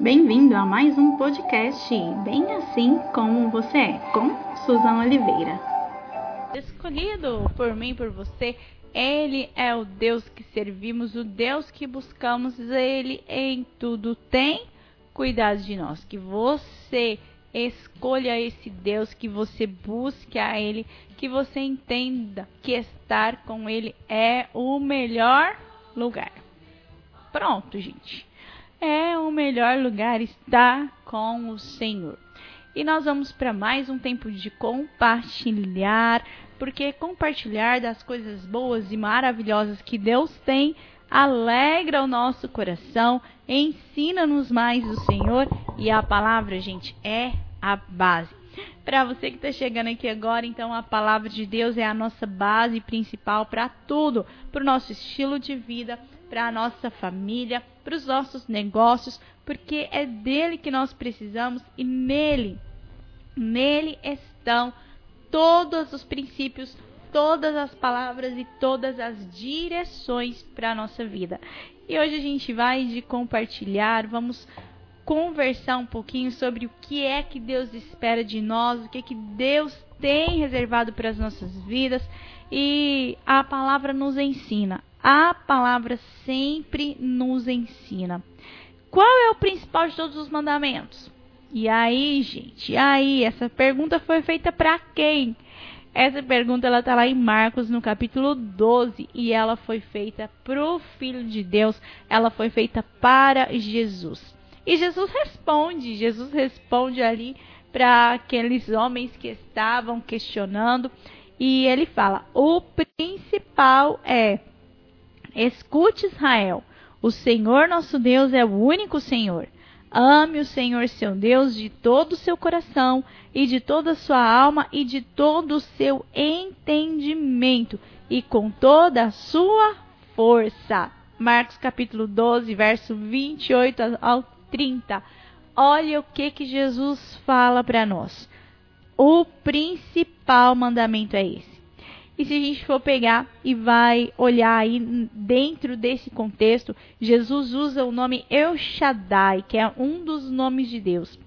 Bem-vindo a mais um podcast Bem Assim Como Você É, com Suzana Oliveira. Escolhido por mim, por você, Ele é o Deus que servimos, o Deus que buscamos, Ele em tudo tem cuidado de nós. Que você escolha esse Deus, que você busque a Ele, que você entenda que estar com Ele é o melhor lugar. Pronto, gente. É o melhor lugar estar com o Senhor. E nós vamos para mais um tempo de compartilhar, porque compartilhar das coisas boas e maravilhosas que Deus tem alegra o nosso coração, ensina-nos mais o Senhor e a palavra, gente, é a base. Para você que está chegando aqui agora, então a palavra de Deus é a nossa base principal para tudo, para o nosso estilo de vida, para a nossa família, para os nossos negócios, porque é dele que nós precisamos e nele, nele estão todos os princípios, todas as palavras e todas as direções para a nossa vida. E hoje a gente vai de compartilhar, vamos conversar um pouquinho sobre o que é que Deus espera de nós, o que é que Deus tem reservado para as nossas vidas. E a palavra nos ensina. A palavra sempre nos ensina. Qual é o principal de todos os mandamentos? E aí, gente, e aí, essa pergunta foi feita para quem? Essa pergunta ela tá lá em Marcos no capítulo 12 e ela foi feita pro filho de Deus, ela foi feita para Jesus. E Jesus responde, Jesus responde ali para aqueles homens que estavam questionando e ele fala: "O principal é Escute Israel, o Senhor nosso Deus é o único Senhor. Ame o Senhor seu Deus de todo o seu coração e de toda a sua alma e de todo o seu entendimento e com toda a sua força. Marcos capítulo 12, verso 28 ao 30. Olha o que que Jesus fala para nós. O principal mandamento é esse. E se a gente for pegar e vai olhar aí dentro desse contexto, Jesus usa o nome El Shaddai, que é um dos nomes de Deus.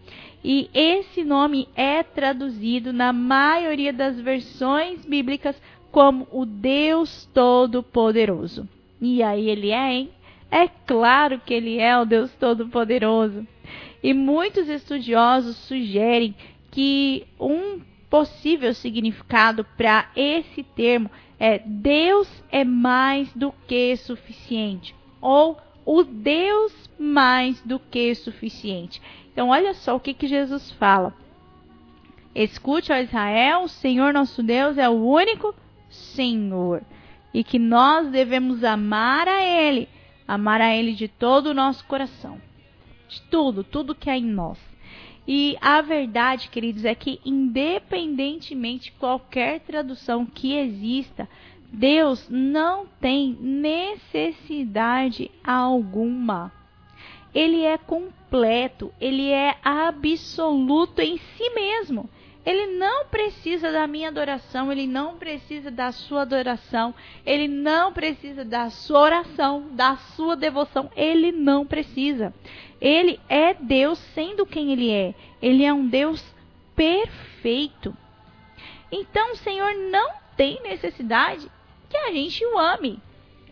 E esse nome é traduzido na maioria das versões bíblicas como o Deus Todo-Poderoso. E aí ele é, hein? É claro que ele é o Deus Todo-Poderoso. E muitos estudiosos sugerem que um possível significado para esse termo é Deus é mais do que suficiente ou o Deus mais do que suficiente. Então, olha só o que, que Jesus fala. Escute, ó Israel, o Senhor nosso Deus é o único Senhor e que nós devemos amar a Ele, amar a Ele de todo o nosso coração, de tudo, tudo que há em nós. E a verdade, queridos, é que independentemente de qualquer tradução que exista, Deus não tem necessidade alguma. Ele é completo, ele é absoluto em si mesmo. Ele não precisa da minha adoração, ele não precisa da sua adoração, ele não precisa da sua oração, da sua devoção, ele não precisa. Ele é Deus sendo quem ele é. Ele é um Deus perfeito. Então o Senhor não tem necessidade que a gente o ame.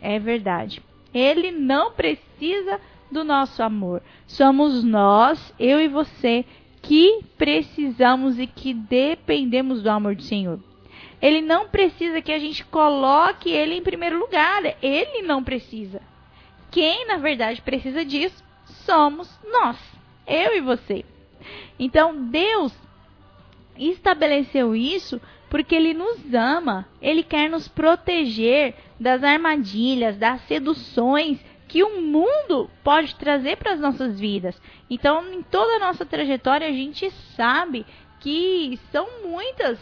É verdade. Ele não precisa do nosso amor. Somos nós, eu e você, que precisamos e que dependemos do amor do Senhor. Ele não precisa que a gente coloque ele em primeiro lugar. Ele não precisa. Quem, na verdade, precisa disso somos nós, eu e você. Então, Deus estabeleceu isso porque Ele nos ama, Ele quer nos proteger das armadilhas, das seduções que o mundo pode trazer para as nossas vidas. Então, em toda a nossa trajetória, a gente sabe que são muitas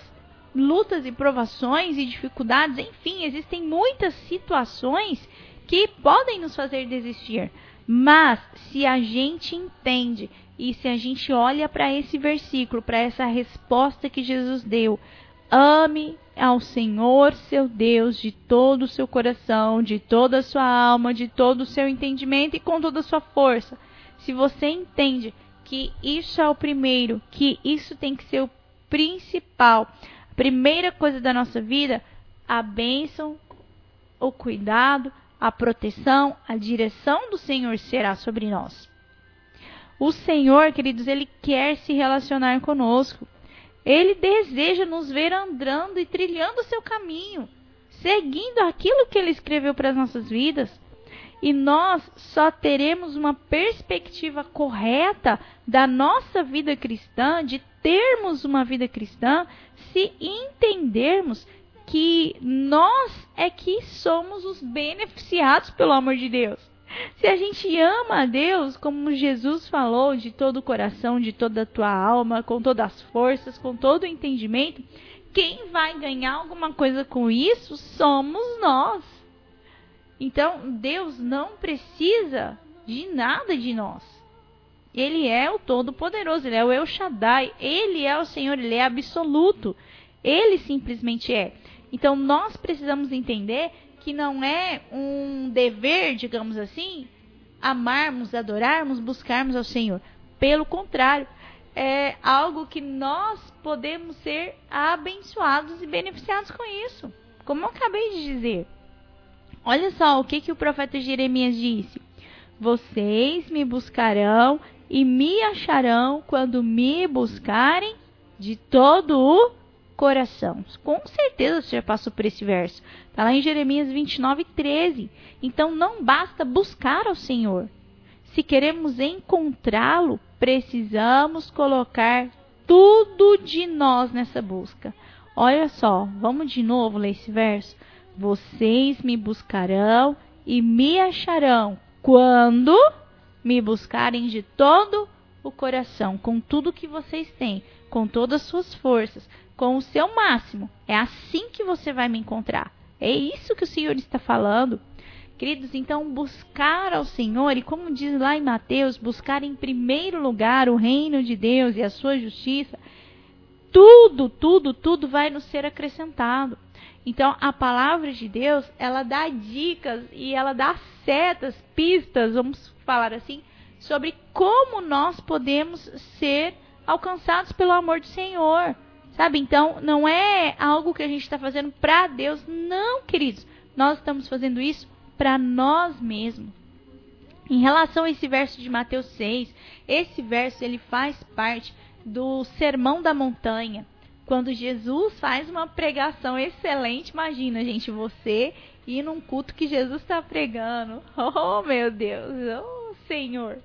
lutas e provações e dificuldades, enfim, existem muitas situações que podem nos fazer desistir. Mas se a gente entende e se a gente olha para esse versículo, para essa resposta que Jesus deu, ame ao Senhor seu Deus de todo o seu coração, de toda a sua alma, de todo o seu entendimento e com toda a sua força. se você entende que isso é o primeiro, que isso tem que ser o principal, a primeira coisa da nossa vida, a bênção, o cuidado, a proteção, a direção do Senhor será sobre nós. O Senhor, queridos, ele quer se relacionar conosco. Ele deseja nos ver andando e trilhando o seu caminho, seguindo aquilo que ele escreveu para as nossas vidas. E nós só teremos uma perspectiva correta da nossa vida cristã, de termos uma vida cristã, se entendermos que nós é que somos os beneficiados pelo amor de Deus. Se a gente ama a Deus, como Jesus falou, de todo o coração, de toda a tua alma, com todas as forças, com todo o entendimento, quem vai ganhar alguma coisa com isso somos nós. Então, Deus não precisa de nada de nós. Ele é o Todo-Poderoso, ele é o El Shaddai, ele é o Senhor, ele é absoluto. Ele simplesmente é. Então, nós precisamos entender que não é um dever, digamos assim, amarmos, adorarmos, buscarmos ao Senhor. Pelo contrário, é algo que nós podemos ser abençoados e beneficiados com isso. Como eu acabei de dizer. Olha só o que, que o profeta Jeremias disse: Vocês me buscarão e me acharão quando me buscarem de todo o coração. Com certeza você já passou por esse verso. Está lá em Jeremias 29, 13. Então não basta buscar ao Senhor. Se queremos encontrá-lo, precisamos colocar tudo de nós nessa busca. Olha só, vamos de novo ler esse verso. Vocês me buscarão e me acharão quando me buscarem de todo o coração, com tudo que vocês têm, com todas as suas forças, com o seu máximo. É assim que você vai me encontrar. É isso que o Senhor está falando. Queridos, então buscar ao Senhor, e como diz lá em Mateus, buscar em primeiro lugar o reino de Deus e a sua justiça, tudo, tudo, tudo vai nos ser acrescentado. Então, a palavra de Deus, ela dá dicas e ela dá setas, pistas, vamos falar assim, sobre como nós podemos ser alcançados pelo amor do Senhor. Sabe? Então, não é algo que a gente está fazendo para Deus. Não, queridos. Nós estamos fazendo isso para nós mesmos. Em relação a esse verso de Mateus 6, esse verso ele faz parte do Sermão da Montanha. Quando Jesus faz uma pregação excelente, imagina, gente, você ir num culto que Jesus está pregando. Oh, meu Deus, oh, Senhor.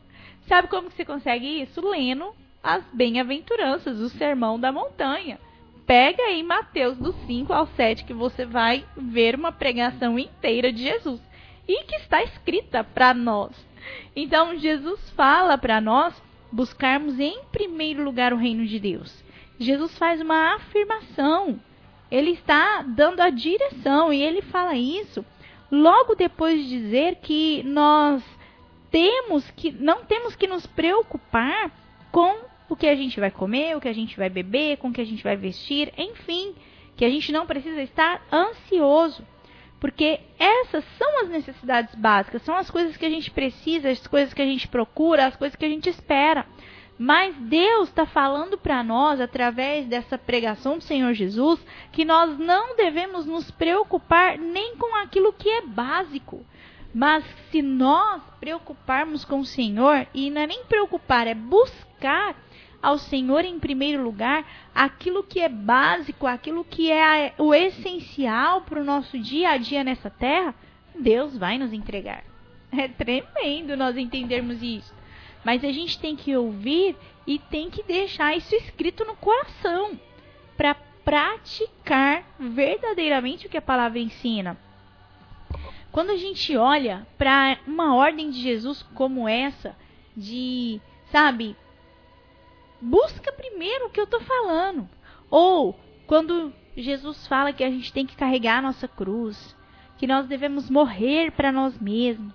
Sabe como que você consegue isso? Lendo as bem-aventuranças, o sermão da montanha. Pega aí Mateus do 5 ao 7 que você vai ver uma pregação inteira de Jesus e que está escrita para nós. Então Jesus fala para nós buscarmos em primeiro lugar o reino de Deus. Jesus faz uma afirmação. Ele está dando a direção e ele fala isso logo depois de dizer que nós temos que não temos que nos preocupar com o que a gente vai comer, o que a gente vai beber, com o que a gente vai vestir, enfim, que a gente não precisa estar ansioso, porque essas são as necessidades básicas, são as coisas que a gente precisa, as coisas que a gente procura, as coisas que a gente espera. Mas Deus está falando para nós, através dessa pregação do Senhor Jesus, que nós não devemos nos preocupar nem com aquilo que é básico. Mas se nós preocuparmos com o Senhor, e não é nem preocupar, é buscar ao Senhor em primeiro lugar aquilo que é básico, aquilo que é o essencial para o nosso dia a dia nessa terra, Deus vai nos entregar. É tremendo nós entendermos isso. Mas a gente tem que ouvir e tem que deixar isso escrito no coração para praticar verdadeiramente o que a palavra ensina. Quando a gente olha para uma ordem de Jesus como essa, de, sabe, busca primeiro o que eu estou falando. Ou quando Jesus fala que a gente tem que carregar a nossa cruz, que nós devemos morrer para nós mesmos,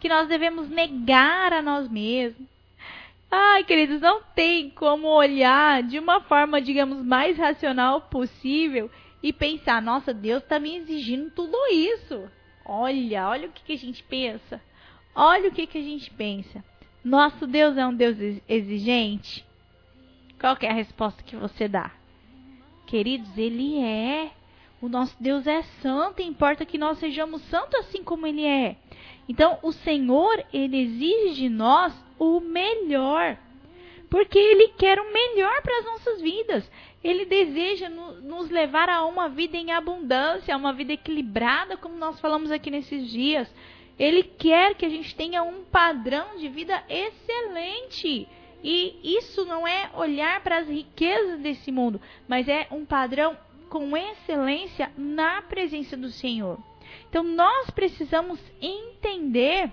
que nós devemos negar a nós mesmos. Ai, queridos, não tem como olhar de uma forma, digamos, mais racional possível e pensar: nossa, Deus está me exigindo tudo isso. Olha, olha o que, que a gente pensa. Olha o que, que a gente pensa. Nosso Deus é um Deus exigente? Qual é a resposta que você dá? Queridos, ele é. O nosso Deus é santo, importa que nós sejamos santos assim como ele é. Então, o Senhor, ele exige de nós o melhor. Porque ele quer o melhor para as nossas vidas. Ele deseja no, nos levar a uma vida em abundância, a uma vida equilibrada, como nós falamos aqui nesses dias. Ele quer que a gente tenha um padrão de vida excelente. E isso não é olhar para as riquezas desse mundo, mas é um padrão com excelência na presença do Senhor. Então nós precisamos entender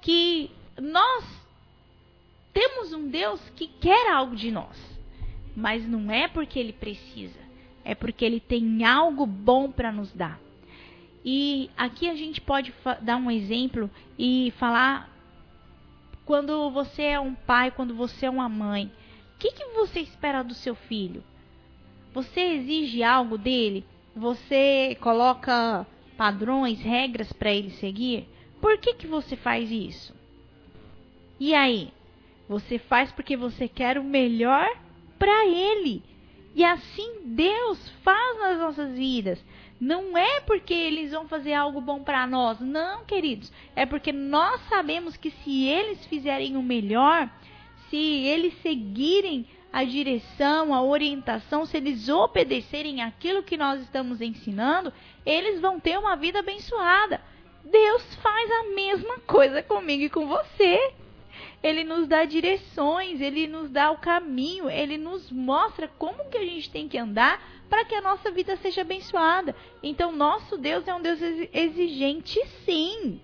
que nós temos um Deus que quer algo de nós, mas não é porque ele precisa, é porque ele tem algo bom para nos dar. E aqui a gente pode dar um exemplo e falar quando você é um pai, quando você é uma mãe, o que, que você espera do seu filho? Você exige algo dele? Você coloca padrões, regras para ele seguir? Por que, que você faz isso? E aí? Você faz porque você quer o melhor para ele. E assim Deus faz nas nossas vidas. Não é porque eles vão fazer algo bom para nós, não, queridos. É porque nós sabemos que se eles fizerem o melhor, se eles seguirem a direção, a orientação, se eles obedecerem aquilo que nós estamos ensinando, eles vão ter uma vida abençoada. Deus faz a mesma coisa comigo e com você. Ele nos dá direções, ele nos dá o caminho, ele nos mostra como que a gente tem que andar para que a nossa vida seja abençoada. Então, nosso Deus é um Deus exigente, sim.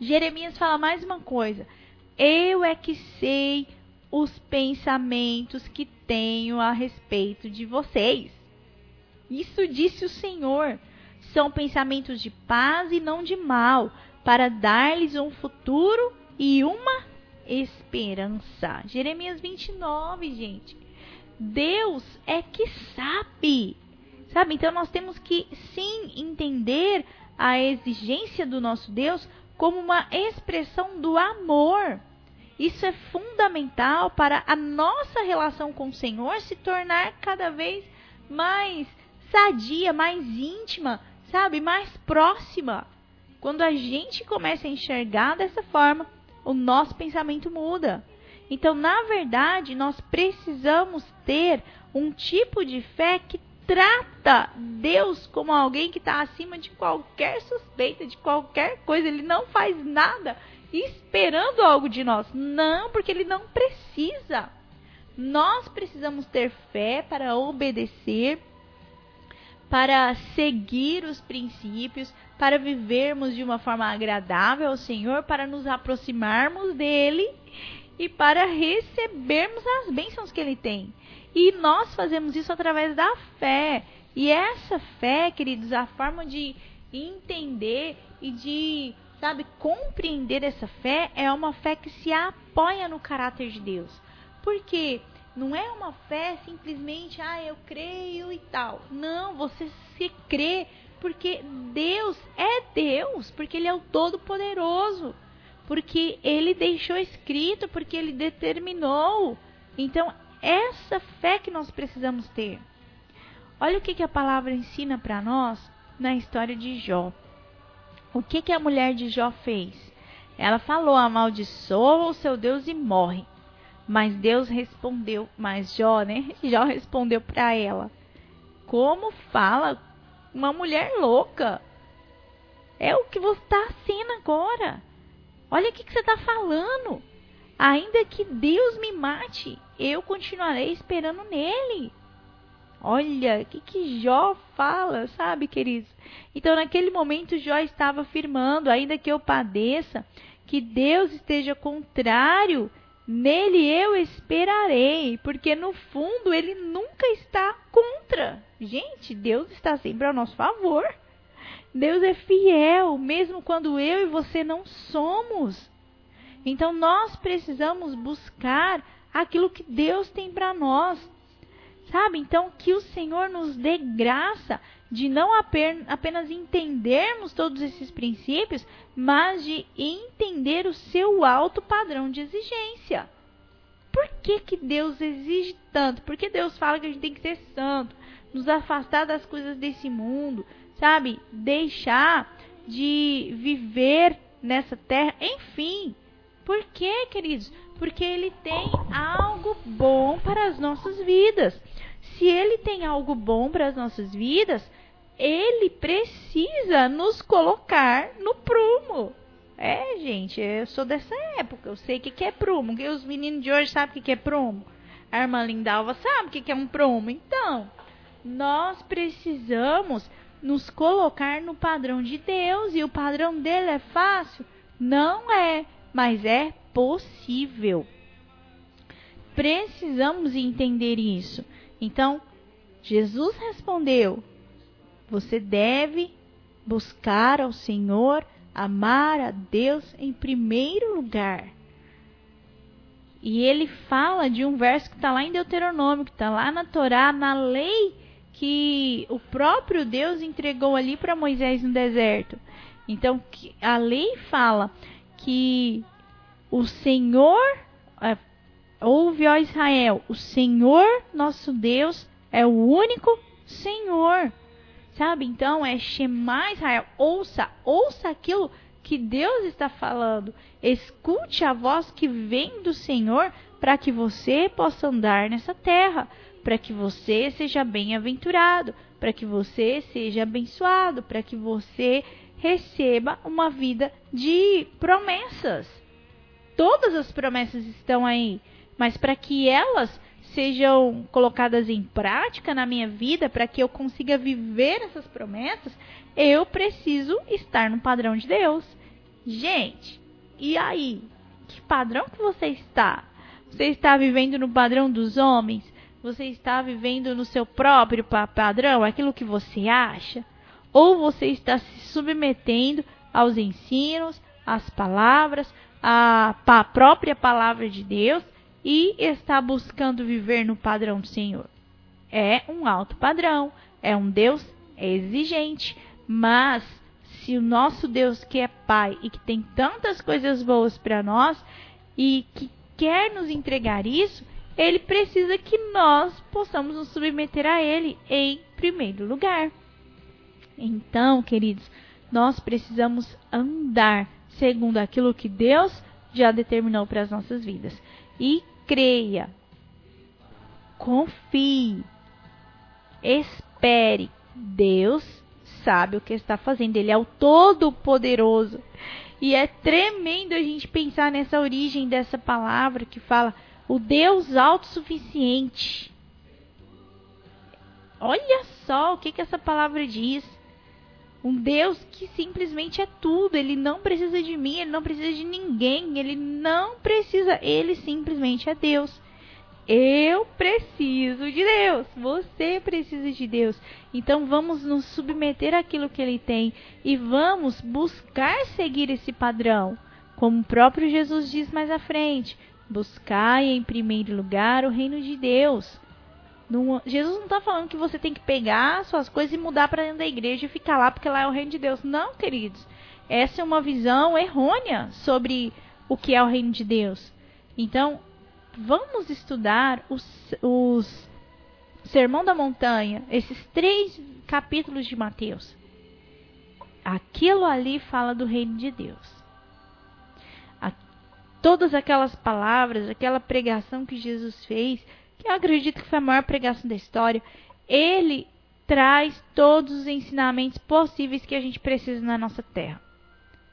Jeremias fala mais uma coisa. Eu é que sei os pensamentos que tenho a respeito de vocês. Isso disse o Senhor. São pensamentos de paz e não de mal, para dar-lhes um futuro e uma esperança. Jeremias 29, gente. Deus é que sabe. Sabe? Então nós temos que sim entender a exigência do nosso Deus como uma expressão do amor. Isso é fundamental para a nossa relação com o Senhor se tornar cada vez mais sadia, mais íntima, sabe? Mais próxima. Quando a gente começa a enxergar dessa forma, o nosso pensamento muda. Então, na verdade, nós precisamos ter um tipo de fé que trata Deus como alguém que está acima de qualquer suspeita, de qualquer coisa. Ele não faz nada esperando algo de nós. Não, porque ele não precisa. Nós precisamos ter fé para obedecer, para seguir os princípios, para vivermos de uma forma agradável ao Senhor, para nos aproximarmos dele e para recebermos as bênçãos que ele tem. E nós fazemos isso através da fé. E essa fé, queridos, a forma de entender e de, sabe, compreender essa fé é uma fé que se apoia no caráter de Deus. Porque não é uma fé simplesmente, ah, eu creio e tal. Não, você se crê porque Deus é Deus, porque Ele é o Todo-Poderoso, porque Ele deixou escrito, porque Ele determinou. Então, essa fé que nós precisamos ter. Olha o que, que a palavra ensina para nós na história de Jó. O que, que a mulher de Jó fez? Ela falou: amaldiçoa o seu Deus e morre. Mas Deus respondeu, mas Jó, né? Jó respondeu para ela: Como fala uma mulher louca. É o que você está sendo agora. Olha o que, que você está falando. Ainda que Deus me mate, eu continuarei esperando nele. Olha, o que, que Jó fala, sabe, queridos? Então, naquele momento, Jó estava afirmando, ainda que eu padeça, que Deus esteja contrário Nele eu esperarei, porque no fundo ele nunca está contra. Gente, Deus está sempre ao nosso favor. Deus é fiel, mesmo quando eu e você não somos. Então nós precisamos buscar aquilo que Deus tem para nós. Sabe? Então que o Senhor nos dê graça de não apenas entendermos todos esses princípios, mas de entender o seu alto padrão de exigência. Por que, que Deus exige tanto? Por que Deus fala que a gente tem que ser santo, nos afastar das coisas desse mundo, sabe? Deixar de viver nessa terra, enfim. Por que, queridos? Porque Ele tem algo bom para as nossas vidas. Se Ele tem algo bom para as nossas vidas, Ele precisa nos colocar no prumo. É, gente, eu sou dessa época. Eu sei o que, que é prumo. Que os meninos de hoje sabem o que, que é prumo. A irmã Lindalva sabe o que, que é um prumo. Então, nós precisamos nos colocar no padrão de Deus. E o padrão dele é fácil? Não é, mas é possível. Precisamos entender isso. Então, Jesus respondeu: Você deve buscar ao Senhor, amar a Deus em primeiro lugar. E ele fala de um verso que está lá em Deuteronômio, que está lá na Torá, na lei que o próprio Deus entregou ali para Moisés no deserto. Então, a lei fala que o Senhor, é, ouve ó Israel, o Senhor nosso Deus é o único Senhor. Sabe? Então é Shema Israel, ouça, ouça aquilo que Deus está falando. Escute a voz que vem do Senhor para que você possa andar nessa terra para que você seja bem-aventurado, para que você seja abençoado, para que você receba uma vida de promessas. Todas as promessas estão aí, mas para que elas sejam colocadas em prática na minha vida, para que eu consiga viver essas promessas, eu preciso estar no padrão de Deus. Gente, e aí? Que padrão que você está? Você está vivendo no padrão dos homens? Você está vivendo no seu próprio padrão, aquilo que você acha? Ou você está se submetendo aos ensinos, às palavras, à própria palavra de Deus e está buscando viver no padrão do Senhor? É um alto padrão, é um Deus exigente, mas se o nosso Deus que é Pai e que tem tantas coisas boas para nós e que quer nos entregar isso, ele precisa que nós possamos nos submeter a ele em primeiro lugar. Então, queridos, nós precisamos andar segundo aquilo que Deus já determinou para as nossas vidas. E creia, confie, espere. Deus sabe o que está fazendo, Ele é o Todo-Poderoso. E é tremendo a gente pensar nessa origem dessa palavra que fala o Deus autossuficiente. Olha só o que, que essa palavra diz. Um Deus que simplesmente é tudo. Ele não precisa de mim, ele não precisa de ninguém. Ele não precisa. Ele simplesmente é Deus. Eu preciso de Deus. Você precisa de Deus. Então vamos nos submeter àquilo que Ele tem e vamos buscar seguir esse padrão. Como o próprio Jesus diz mais à frente: Buscai em primeiro lugar o reino de Deus. Jesus não está falando que você tem que pegar suas coisas e mudar para dentro da igreja e ficar lá porque lá é o reino de Deus. Não, queridos. Essa é uma visão errônea sobre o que é o reino de Deus. Então, vamos estudar os, os Sermão da Montanha, esses três capítulos de Mateus. Aquilo ali fala do reino de Deus todas aquelas palavras, aquela pregação que Jesus fez, que eu acredito que foi a maior pregação da história, ele traz todos os ensinamentos possíveis que a gente precisa na nossa terra.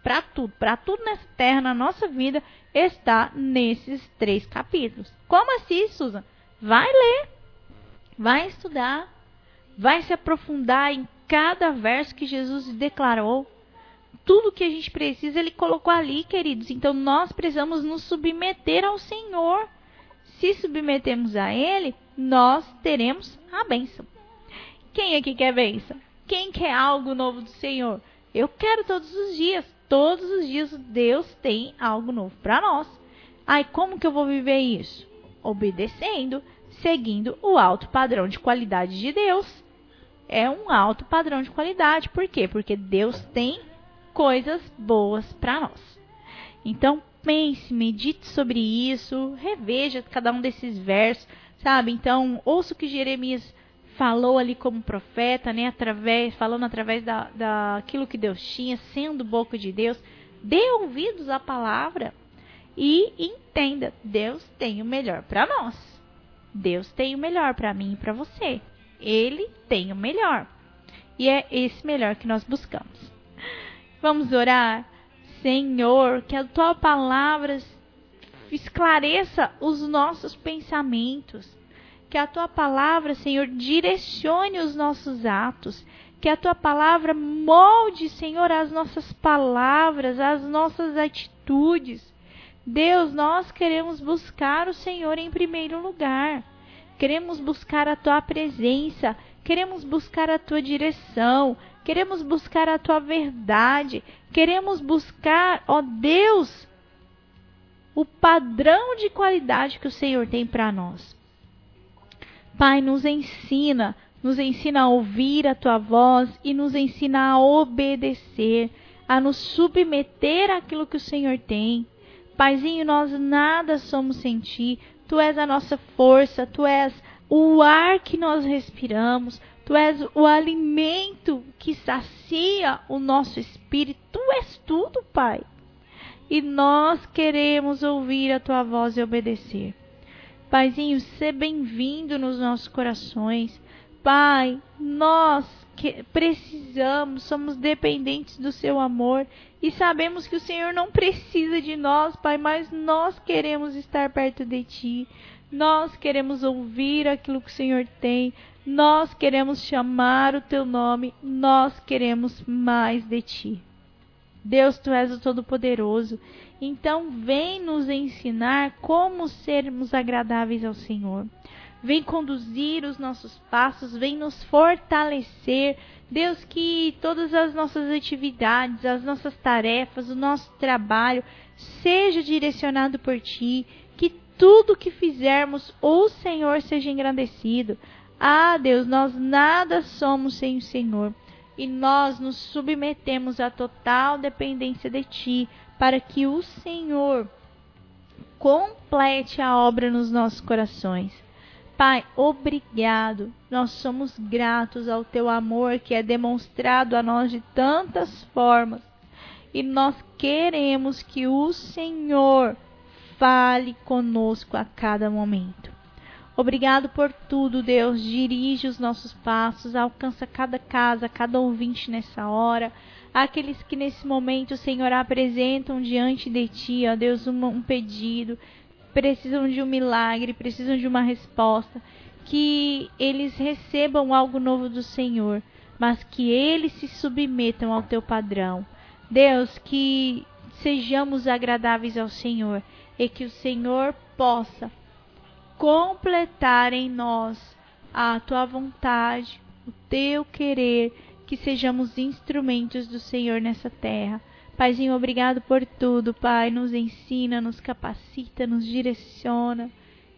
Para tudo, para tudo nessa terra, na nossa vida, está nesses três capítulos. Como assim, Susan? Vai ler, vai estudar, vai se aprofundar em cada verso que Jesus declarou tudo que a gente precisa ele colocou ali, queridos. Então nós precisamos nos submeter ao Senhor. Se submetemos a Ele, nós teremos a bênção. Quem aqui quer bênção? Quem quer algo novo do Senhor? Eu quero todos os dias. Todos os dias Deus tem algo novo para nós. Ai, como que eu vou viver isso? Obedecendo, seguindo o alto padrão de qualidade de Deus. é um alto padrão de qualidade. Por quê? Porque Deus tem coisas boas para nós. Então, pense, medite sobre isso, reveja cada um desses versos, sabe? Então, ouça o que Jeremias falou ali como profeta, né? Através, falando através da, daquilo que Deus tinha, sendo boca de Deus. Dê ouvidos à palavra e entenda, Deus tem o melhor para nós. Deus tem o melhor para mim e para você. Ele tem o melhor. E é esse melhor que nós buscamos. Vamos orar? Senhor, que a tua palavra esclareça os nossos pensamentos. Que a tua palavra, Senhor, direcione os nossos atos. Que a tua palavra molde, Senhor, as nossas palavras, as nossas atitudes. Deus, nós queremos buscar o Senhor em primeiro lugar. Queremos buscar a tua presença, queremos buscar a tua direção, queremos buscar a tua verdade, queremos buscar, ó Deus, o padrão de qualidade que o Senhor tem para nós. Pai, nos ensina, nos ensina a ouvir a tua voz e nos ensina a obedecer, a nos submeter àquilo que o Senhor tem. Paizinho, nós nada somos sem ti. Tu és a nossa força, tu és o ar que nós respiramos, tu és o alimento que sacia o nosso espírito. Tu és tudo, Pai. E nós queremos ouvir a tua voz e obedecer. Paizinho, seja bem-vindo nos nossos corações. Pai, nós que precisamos, somos dependentes do seu amor e sabemos que o Senhor não precisa de nós, Pai, mas nós queremos estar perto de Ti. Nós queremos ouvir aquilo que o Senhor tem. Nós queremos chamar o Teu nome. Nós queremos mais de Ti. Deus, Tu és o Todo-Poderoso. Então, vem nos ensinar como sermos agradáveis ao Senhor vem conduzir os nossos passos, vem nos fortalecer. Deus, que todas as nossas atividades, as nossas tarefas, o nosso trabalho seja direcionado por Ti, que tudo que fizermos, o Senhor seja engrandecido. Ah, Deus, nós nada somos sem o Senhor e nós nos submetemos à total dependência de Ti, para que o Senhor complete a obra nos nossos corações. Pai, obrigado. Nós somos gratos ao teu amor que é demonstrado a nós de tantas formas. E nós queremos que o Senhor fale conosco a cada momento. Obrigado por tudo, Deus. Dirige os nossos passos, alcança cada casa, cada ouvinte nessa hora. Aqueles que nesse momento, Senhor, apresentam diante de Ti, ó Deus, um, um pedido precisam de um milagre, precisam de uma resposta, que eles recebam algo novo do Senhor, mas que eles se submetam ao teu padrão. Deus, que sejamos agradáveis ao Senhor e que o Senhor possa completar em nós a tua vontade, o teu querer, que sejamos instrumentos do Senhor nessa terra. Paizinho, obrigado por tudo, Pai. Nos ensina, nos capacita, nos direciona.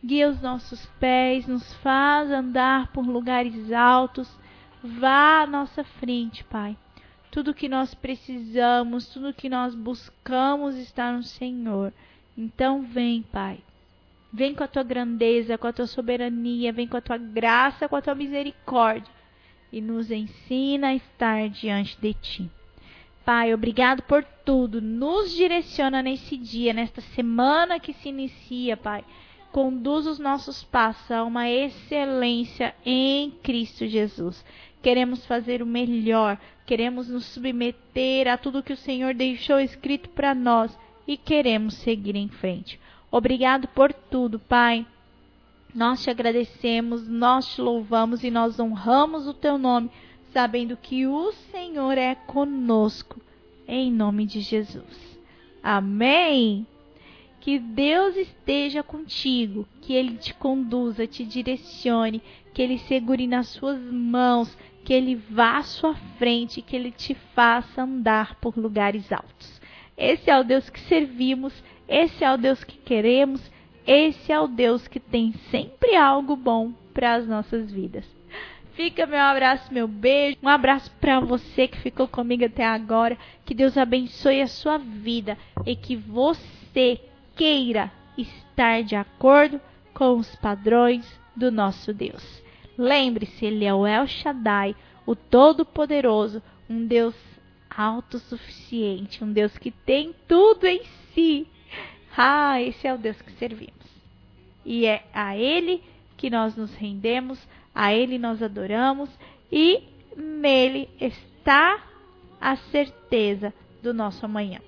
Guia os nossos pés, nos faz andar por lugares altos. Vá à nossa frente, Pai. Tudo que nós precisamos, tudo que nós buscamos está no Senhor. Então vem, Pai. Vem com a tua grandeza, com a tua soberania, vem com a tua graça, com a tua misericórdia e nos ensina a estar diante de ti. Pai, obrigado por tudo. Nos direciona nesse dia, nesta semana que se inicia, Pai. Conduz os nossos passos a uma excelência em Cristo Jesus. Queremos fazer o melhor, queremos nos submeter a tudo que o Senhor deixou escrito para nós e queremos seguir em frente. Obrigado por tudo, Pai. Nós te agradecemos, nós te louvamos e nós honramos o teu nome sabendo que o Senhor é conosco, em nome de Jesus. Amém. Que Deus esteja contigo, que Ele te conduza, te direcione, que Ele segure nas suas mãos, que Ele vá à sua frente, que Ele te faça andar por lugares altos. Esse é o Deus que servimos, esse é o Deus que queremos, esse é o Deus que tem sempre algo bom para as nossas vidas. Fica meu abraço, meu beijo. Um abraço para você que ficou comigo até agora. Que Deus abençoe a sua vida e que você queira estar de acordo com os padrões do nosso Deus. Lembre-se, Ele é o El Shaddai, o Todo-Poderoso, um Deus autossuficiente, um Deus que tem tudo em si. Ah, esse é o Deus que servimos. E é a Ele que nós nos rendemos, a Ele nós adoramos e nele está a certeza do nosso amanhã.